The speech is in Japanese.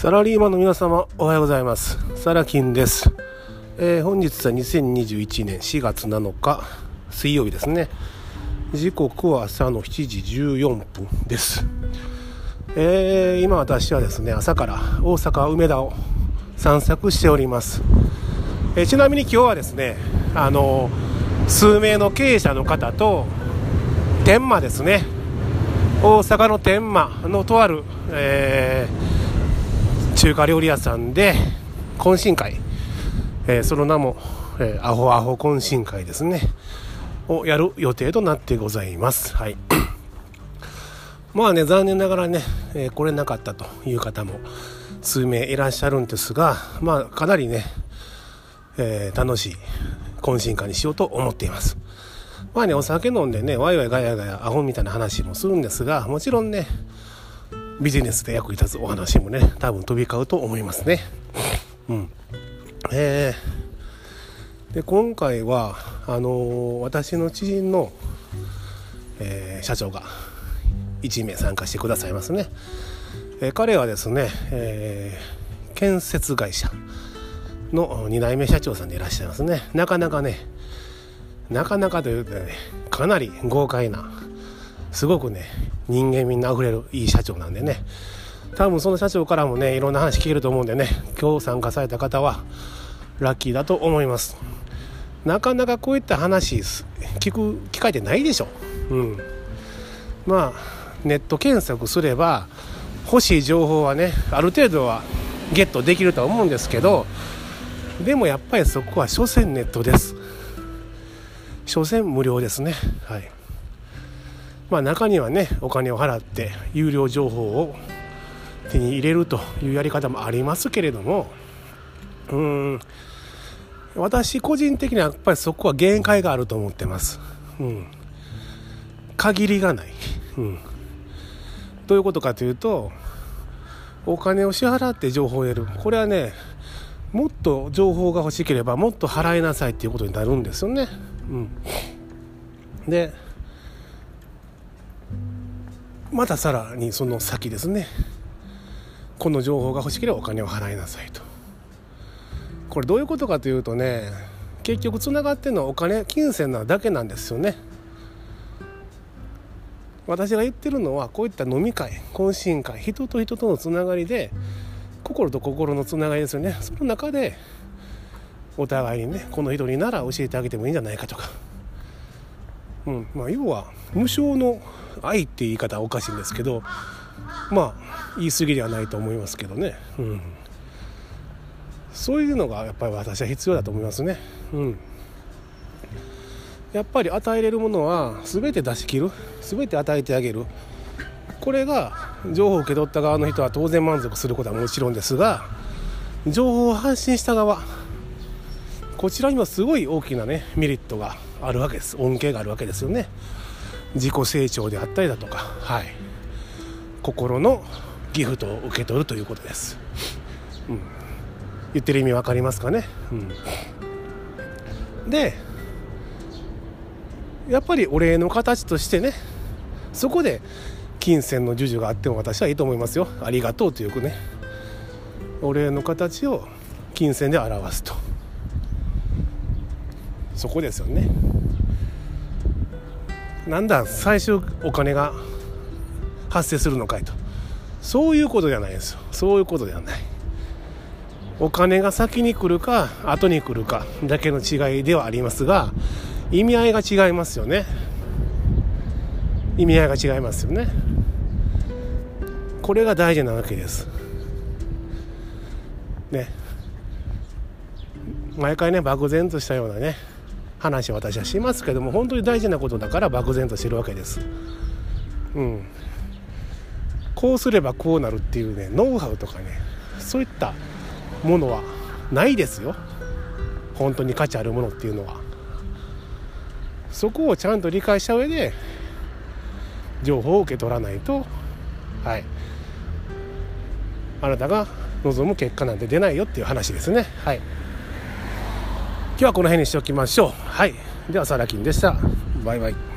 サラリーマンの皆様おはようございます。サラキンです、えー、本日は2021年4月7日水曜日ですね。時刻は朝の7時14分です、えー、今私はですね朝から大阪梅田を散策しております、えー、ちなみに今日はですねあの数名の経営者の方と天満ですね。大阪の天満のとある、えー中華料理屋さんで懇親会、えー、その名も、えー、アホアホ懇親会ですね。をやる予定となってございます。はい。まあね残念ながらね、えー、来れなかったという方も数名いらっしゃるんですがまあかなりね、え楽しい懇親会にしようと思っています。まあねお酒飲んでねワイワイガヤガヤアホみたいな話もするんですがもちろんねビジネスで役に立つお話もね多分飛び交うと思いますね。うんえー、で今回はあのー、私の知人の、えー、社長が1名参加してくださいますね。え、彼はですね、え、建設会社の2代目社長さんでいらっしゃいますね。なかなかねなかなかというとねかなり豪快なすごくね人間みんなあふれるいい社長なんでね。多分その社長からもねいろんな話聞けると思うんでね今日参加された方はラッキーだと思います。なかなかこういった話聞く機会ってないでしょ。うん。まあネット検索すれば欲しい情報はねある程度はゲットできるとは思うんですけどでもやっぱりそこは所詮ネットです。所詮無料ですね。はい。まあ、中にはねお金を払って有料情報を手に入れるというやり方もありますけれどもうん私個人的にはやっぱりそこは限界があると思ってます。うん、限りがない、うん。どういうことかというとお金を支払って情報を得るこれはねもっと情報が欲しければもっと払いなさいっていうことになるんですよね。うん、でまたさらにその先ですね。この情報が欲しければお金を払いなさいと。これどういうことかというとね結局つながってるのはお金金銭なだけなんですよね。私が言ってるのはこういった飲み会懇親会人と人とのつながりで心と心のつながりですよね。その中でお互いにねこの人になら教えてあげてもいいんじゃないかとか。うんまあ、要は無償の愛って言い方はおかしいんですけどまあ言い過ぎではないと思いますけどね、うん、そういうのがやっぱり私は必要だと思いますね、うん、やっぱり与えれるものは全て出し切る。全て与えてあげる。これが情報を受け取った側の人は当然満足することはもちろんですが情報を発信した側こちらにもすごい大きなねメリットがあるわけです。恩恵があるわけですよね。自己成長であったりだとかはい。心のギフトを受け取るということです、うん、言ってる意味分かりますかね、うん、でやっぱりお礼の形としてねそこで金銭の授受があっても私はいいと思いますよ。ありがとうというねお礼の形を金銭で表すと。そこですよね。なんだ最初お金が発生するのかいと。そういうことじゃないですよ。そういうことではない。お金が先に来るか後に来るかだけの違いではありますが意味合いが違いますよね。意味合いが違いますよね。これが大事なわけです。ね。毎回ね漠然としたようなね。話を私はしますけども本当に大事なことだから漠然としてるわけです。うん、こうすればこうなるっていうねノウハウとかねそういったものはないですよ。本当に価値あるものっていうのは。そこをちゃんと理解した上で情報を受け取らないとはい。あなたが望む結果なんて出ないよっていう話ですね。はい。今日はこの辺にしておきましょう。はい。ではサラキンでした。バイバイ。